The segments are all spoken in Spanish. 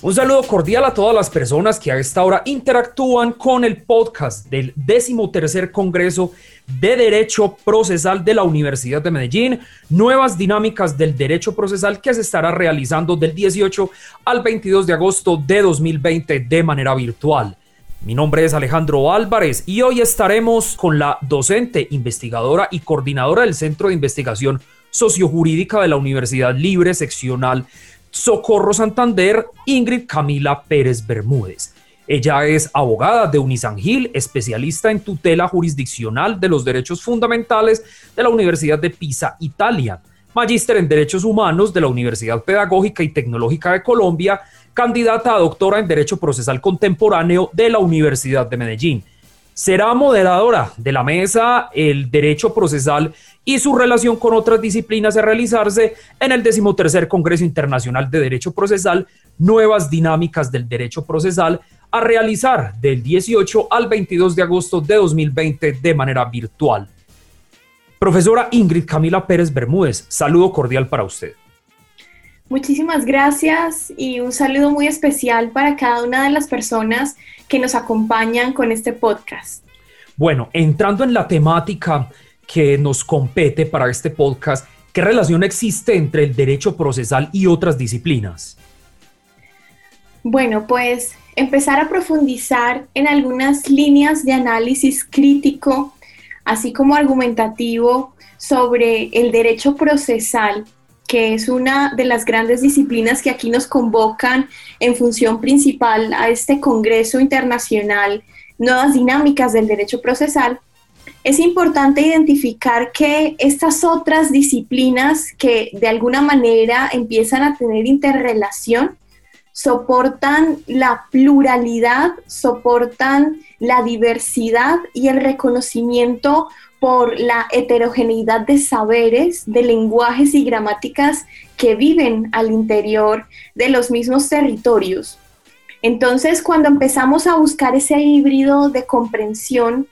Un saludo cordial a todas las personas que a esta hora interactúan con el podcast del tercer Congreso de Derecho Procesal de la Universidad de Medellín, nuevas dinámicas del derecho procesal que se estará realizando del 18 al 22 de agosto de 2020 de manera virtual. Mi nombre es Alejandro Álvarez y hoy estaremos con la docente, investigadora y coordinadora del Centro de Investigación Sociojurídica de la Universidad Libre Seccional Socorro Santander, Ingrid Camila Pérez Bermúdez. Ella es abogada de Unisangil, especialista en tutela jurisdiccional de los derechos fundamentales de la Universidad de Pisa, Italia, magíster en Derechos Humanos de la Universidad Pedagógica y Tecnológica de Colombia, candidata a doctora en Derecho Procesal Contemporáneo de la Universidad de Medellín. Será moderadora de la mesa El Derecho Procesal y su relación con otras disciplinas a realizarse en el decimotercer Congreso Internacional de Derecho Procesal, Nuevas Dinámicas del Derecho Procesal, a realizar del 18 al 22 de agosto de 2020 de manera virtual. Profesora Ingrid Camila Pérez Bermúdez, saludo cordial para usted. Muchísimas gracias y un saludo muy especial para cada una de las personas que nos acompañan con este podcast. Bueno, entrando en la temática que nos compete para este podcast, ¿qué relación existe entre el derecho procesal y otras disciplinas? Bueno, pues empezar a profundizar en algunas líneas de análisis crítico, así como argumentativo sobre el derecho procesal, que es una de las grandes disciplinas que aquí nos convocan en función principal a este Congreso Internacional, Nuevas Dinámicas del Derecho Procesal, es importante identificar que estas otras disciplinas que de alguna manera empiezan a tener interrelación, soportan la pluralidad, soportan la diversidad y el reconocimiento por la heterogeneidad de saberes, de lenguajes y gramáticas que viven al interior de los mismos territorios. Entonces, cuando empezamos a buscar ese híbrido de comprensión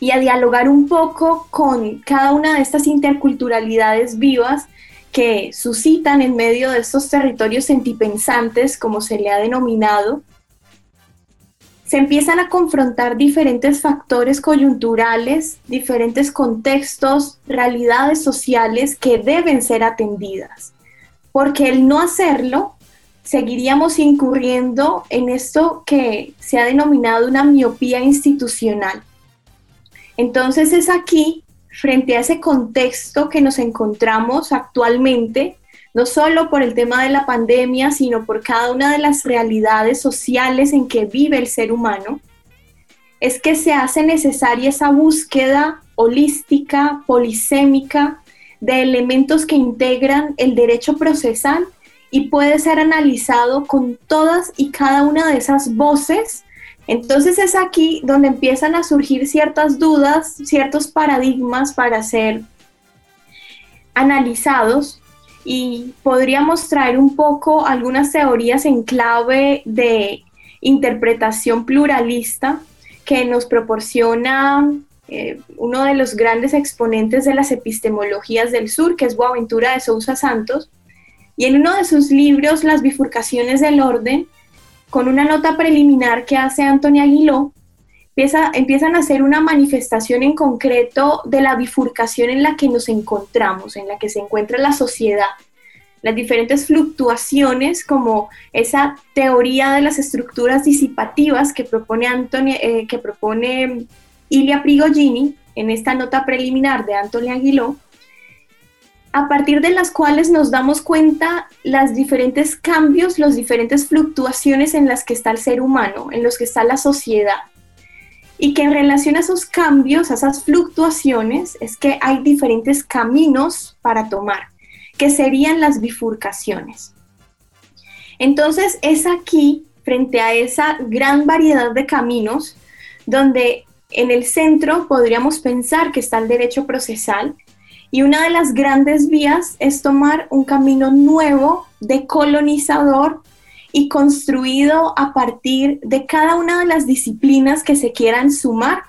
y a dialogar un poco con cada una de estas interculturalidades vivas que suscitan en medio de estos territorios sentipensantes, como se le ha denominado, se empiezan a confrontar diferentes factores coyunturales, diferentes contextos, realidades sociales que deben ser atendidas, porque el no hacerlo seguiríamos incurriendo en esto que se ha denominado una miopía institucional. Entonces es aquí, frente a ese contexto que nos encontramos actualmente, no solo por el tema de la pandemia, sino por cada una de las realidades sociales en que vive el ser humano, es que se hace necesaria esa búsqueda holística, polisémica, de elementos que integran el derecho procesal y puede ser analizado con todas y cada una de esas voces. Entonces es aquí donde empiezan a surgir ciertas dudas, ciertos paradigmas para ser analizados y podríamos traer un poco algunas teorías en clave de interpretación pluralista que nos proporciona eh, uno de los grandes exponentes de las epistemologías del sur, que es Boaventura de Sousa Santos, y en uno de sus libros, Las bifurcaciones del orden, con una nota preliminar que hace Antonio Aguiló, empieza, empiezan a hacer una manifestación en concreto de la bifurcación en la que nos encontramos, en la que se encuentra la sociedad, las diferentes fluctuaciones, como esa teoría de las estructuras disipativas que propone, Antonio, eh, que propone Ilia Prigogini en esta nota preliminar de Antonio Aguiló, a partir de las cuales nos damos cuenta las diferentes cambios, las diferentes fluctuaciones en las que está el ser humano, en los que está la sociedad. Y que en relación a esos cambios, a esas fluctuaciones, es que hay diferentes caminos para tomar, que serían las bifurcaciones. Entonces es aquí, frente a esa gran variedad de caminos, donde en el centro podríamos pensar que está el derecho procesal, y una de las grandes vías es tomar un camino nuevo de colonizador y construido a partir de cada una de las disciplinas que se quieran sumar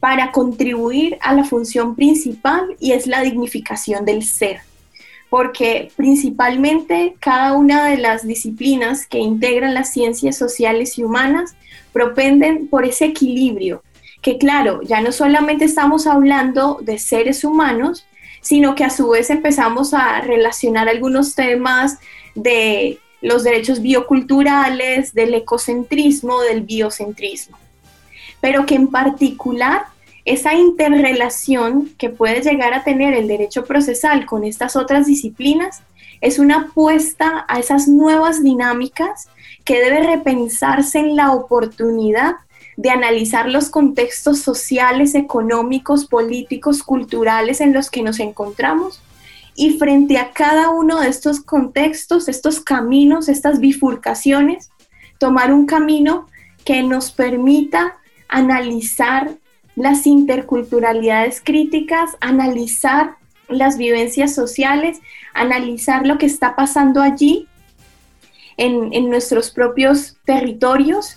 para contribuir a la función principal y es la dignificación del ser. porque principalmente cada una de las disciplinas que integran las ciencias sociales y humanas propenden por ese equilibrio, que claro, ya no solamente estamos hablando de seres humanos, sino que a su vez empezamos a relacionar algunos temas de los derechos bioculturales, del ecocentrismo, del biocentrismo, pero que en particular esa interrelación que puede llegar a tener el derecho procesal con estas otras disciplinas es una apuesta a esas nuevas dinámicas que debe repensarse en la oportunidad de analizar los contextos sociales, económicos, políticos, culturales en los que nos encontramos y frente a cada uno de estos contextos, estos caminos, estas bifurcaciones, tomar un camino que nos permita analizar las interculturalidades críticas, analizar las vivencias sociales, analizar lo que está pasando allí en, nuestros propios territorios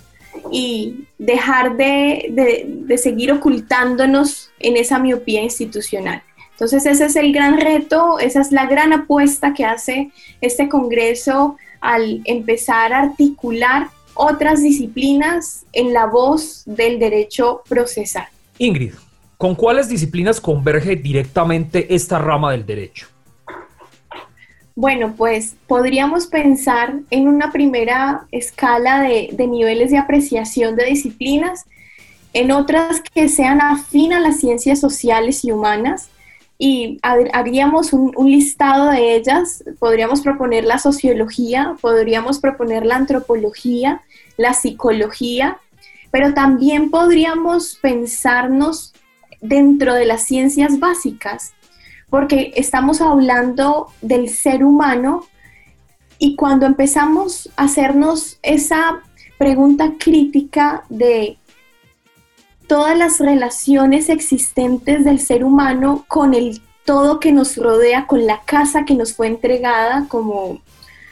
y dejar de, seguir ocultándonos en esa miopía institucional. Entonces ese es el gran reto, esa es la gran apuesta que hace este Congreso al empezar a articular otras disciplinas en la voz del derecho procesal. Ingrid, ¿con cuáles disciplinas converge directamente esta rama del derecho? Bueno, pues podríamos pensar en una primera escala de, niveles de apreciación de disciplinas, en otras que sean afín a las ciencias sociales y humanas, y haríamos un, listado de ellas. Podríamos proponer la sociología, podríamos proponer la antropología, la psicología, pero también podríamos pensarnos dentro de las ciencias básicas, porque estamos hablando del ser humano y cuando empezamos a hacernos esa pregunta crítica de todas las relaciones existentes del ser humano con el todo que nos rodea, con la casa que nos fue entregada, como,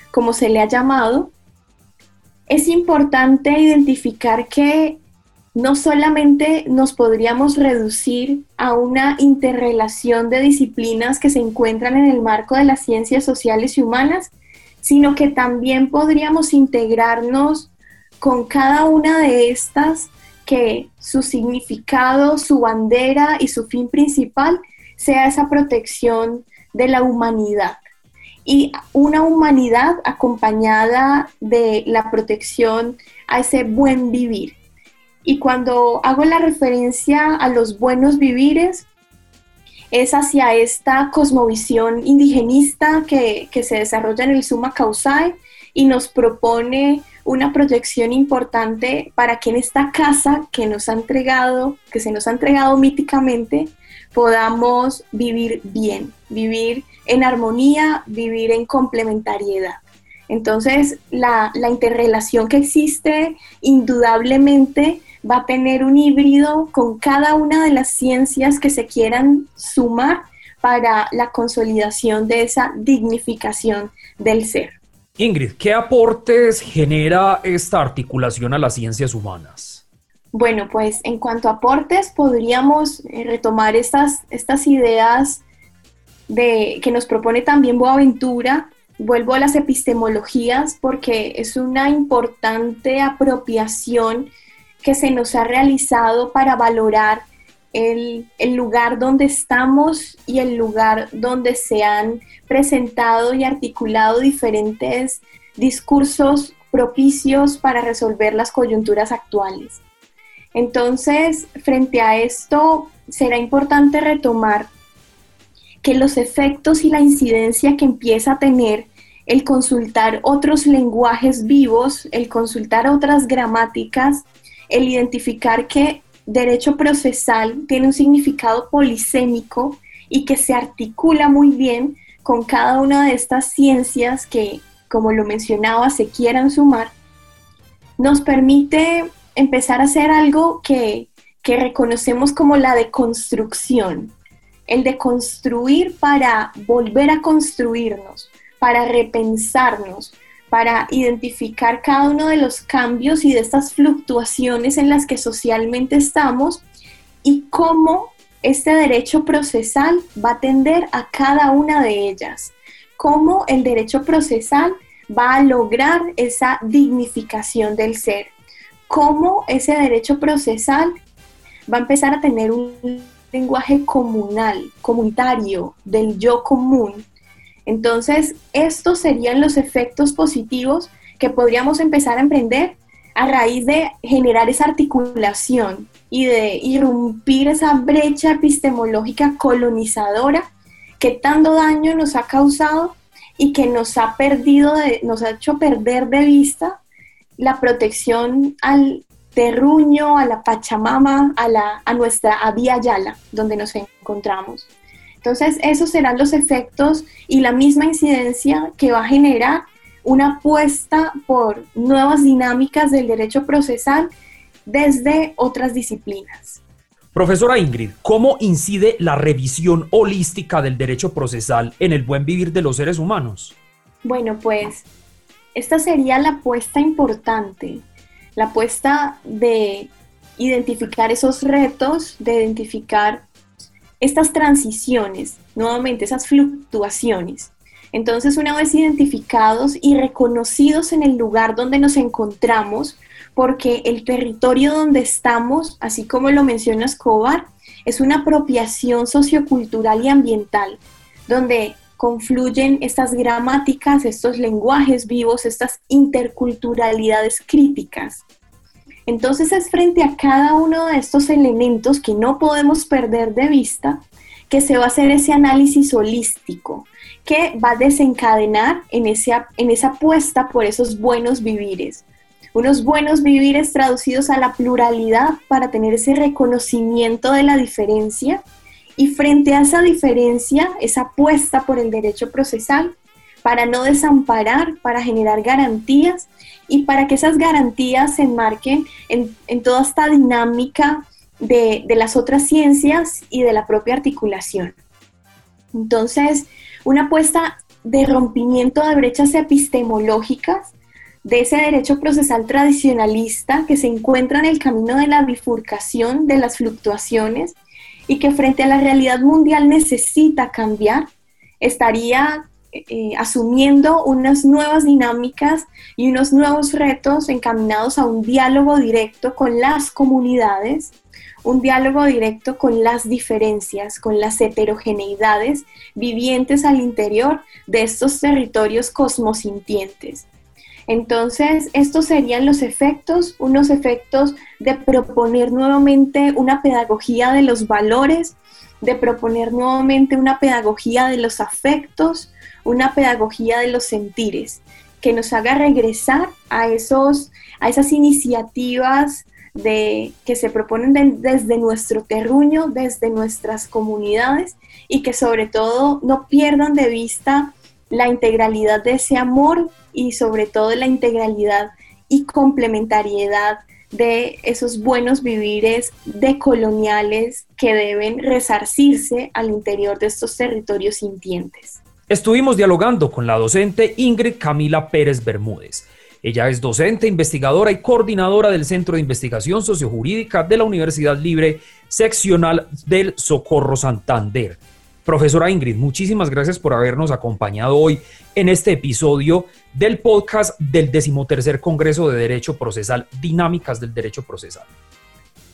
como se le ha llamado, es importante identificar que no solamente nos podríamos reducir a una interrelación de disciplinas que se encuentran en el marco de las ciencias sociales y humanas, sino que también podríamos integrarnos con cada una de estas que su significado, su bandera y su fin principal sea esa protección de la humanidad y una humanidad acompañada de la protección a ese buen vivir. Y cuando hago la referencia a los buenos vivires, es hacia esta cosmovisión indigenista que, se desarrolla en el Suma Causae y nos propone una proyección importante para que en esta casa que nos ha entregado, que se nos ha entregado míticamente, podamos vivir bien, vivir en armonía, vivir en complementariedad. Entonces, la, interrelación que existe indudablemente va a tener un híbrido con cada una de las ciencias que se quieran sumar para la consolidación de esa dignificación del ser. Ingrid, ¿qué aportes genera esta articulación a las ciencias humanas? Bueno, pues en cuanto a aportes, podríamos eh, retomar estas, estas ideas de, que nos propone también Boaventura. Vuelvo a las epistemologías porque es una importante apropiación que se nos ha realizado para valorar el, lugar donde estamos y el lugar donde se han presentado y articulado diferentes discursos propicios para resolver las coyunturas actuales. Entonces, frente a esto, será importante retomar que los efectos y la incidencia que empieza a tener el consultar otros lenguajes vivos, el consultar otras gramáticas, el identificar que derecho procesal tiene un significado polisémico y que se articula muy bien con cada una de estas ciencias que, como lo mencionaba, se quieran sumar, nos permite empezar a hacer algo que, que reconocemos como la deconstrucción, el de construir para volver a construirnos, para repensarnos, para identificar cada uno de los cambios y de estas fluctuaciones en las que socialmente estamos y cómo este derecho procesal va a atender a cada una de ellas, cómo el derecho procesal va a lograr esa dignificación del ser, cómo ese derecho procesal va a empezar a tener un lenguaje comunal, comunitario, del yo común. Entonces, estos serían los efectos positivos que podríamos empezar a emprender a raíz de generar esa articulación y de irrumpir esa brecha epistemológica colonizadora que tanto daño nos ha causado y que nos ha perdido, nos ha hecho perder de vista la protección al terruño, a la Pachamama, a, la, nuestra Abya Yala, donde nos encontramos. Entonces, esos serán los efectos y la misma incidencia que va a generar una apuesta por nuevas dinámicas del derecho procesal desde otras disciplinas. Profesora Ingrid, ¿cómo incide la revisión holística del derecho procesal en el buen vivir de los seres humanos? Bueno, pues esta sería la apuesta importante, la apuesta de identificar esos retos, de identificar estas transiciones, nuevamente esas fluctuaciones. Entonces, una vez identificados y reconocidos en el lugar donde nos encontramos, porque el territorio donde estamos, así como lo menciona Escobar, es una apropiación sociocultural y ambiental, donde confluyen estas gramáticas, estos lenguajes vivos, estas interculturalidades críticas. Entonces es frente a cada uno de estos elementos que no podemos perder de vista que se va a hacer ese análisis holístico, que va a desencadenar en, en esa apuesta por esos buenos vivires, unos buenos vivires traducidos a la pluralidad para tener ese reconocimiento de la diferencia. Y frente a esa diferencia, esa apuesta por el derecho procesal, para no desamparar, para generar garantías y para que esas garantías se enmarquen en, toda esta dinámica de, de las otras ciencias y de la propia articulación. Entonces, una apuesta de rompimiento de brechas epistemológicas de ese derecho procesal tradicionalista que se encuentra en el camino de la bifurcación de las fluctuaciones y que frente a la realidad mundial necesita cambiar, estaría eh, asumiendo unas nuevas dinámicas y unos nuevos retos encaminados a un diálogo directo con las comunidades, un diálogo directo con las diferencias, con las heterogeneidades vivientes al interior de estos territorios cosmosintientes. Entonces, estos serían los efectos, unos efectos de proponer nuevamente una pedagogía de los valores, de proponer nuevamente una pedagogía de los afectos, una pedagogía de los sentires, que nos haga regresar a, esos, a esas iniciativas de, que se proponen desde nuestro terruño, desde nuestras comunidades y que sobre todo no pierdan de vista la integralidad de ese amor y sobre todo la integralidad y complementariedad de esos buenos vivires decoloniales que deben resarcirse al interior de estos territorios sintientes. Estuvimos dialogando con la docente Ingrid Camila Pérez Bermúdez. Ella es docente, investigadora y coordinadora del Centro de Investigación Sociojurídica de la Universidad Libre Seccional del Socorro Santander. Profesora Ingrid, muchísimas gracias por habernos acompañado hoy en este episodio del podcast del decimotercer Congreso de Derecho Procesal, Dinámicas del Derecho Procesal.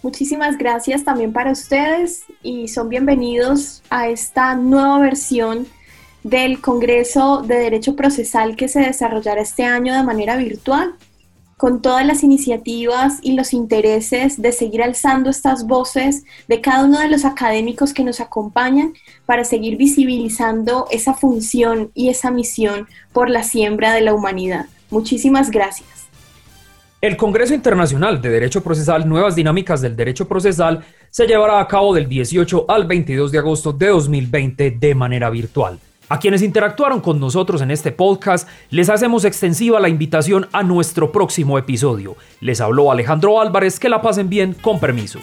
Muchísimas gracias también para ustedes y son bienvenidos a esta nueva versión del Congreso de Derecho Procesal que se desarrollará este año de manera virtual con todas las iniciativas y los intereses de seguir alzando estas voces de cada uno de los académicos que nos acompañan para seguir visibilizando esa función y esa misión por la siembra de la humanidad. Muchísimas gracias. El Congreso Internacional de Derecho Procesal Nuevas Dinámicas del Derecho Procesal se llevará a cabo del 18 al 22 de agosto de 2020 de manera virtual. A quienes interactuaron con nosotros en este podcast, les hacemos extensiva la invitación a nuestro próximo episodio. Les habló Alejandro Álvarez, que la pasen bien, con permiso.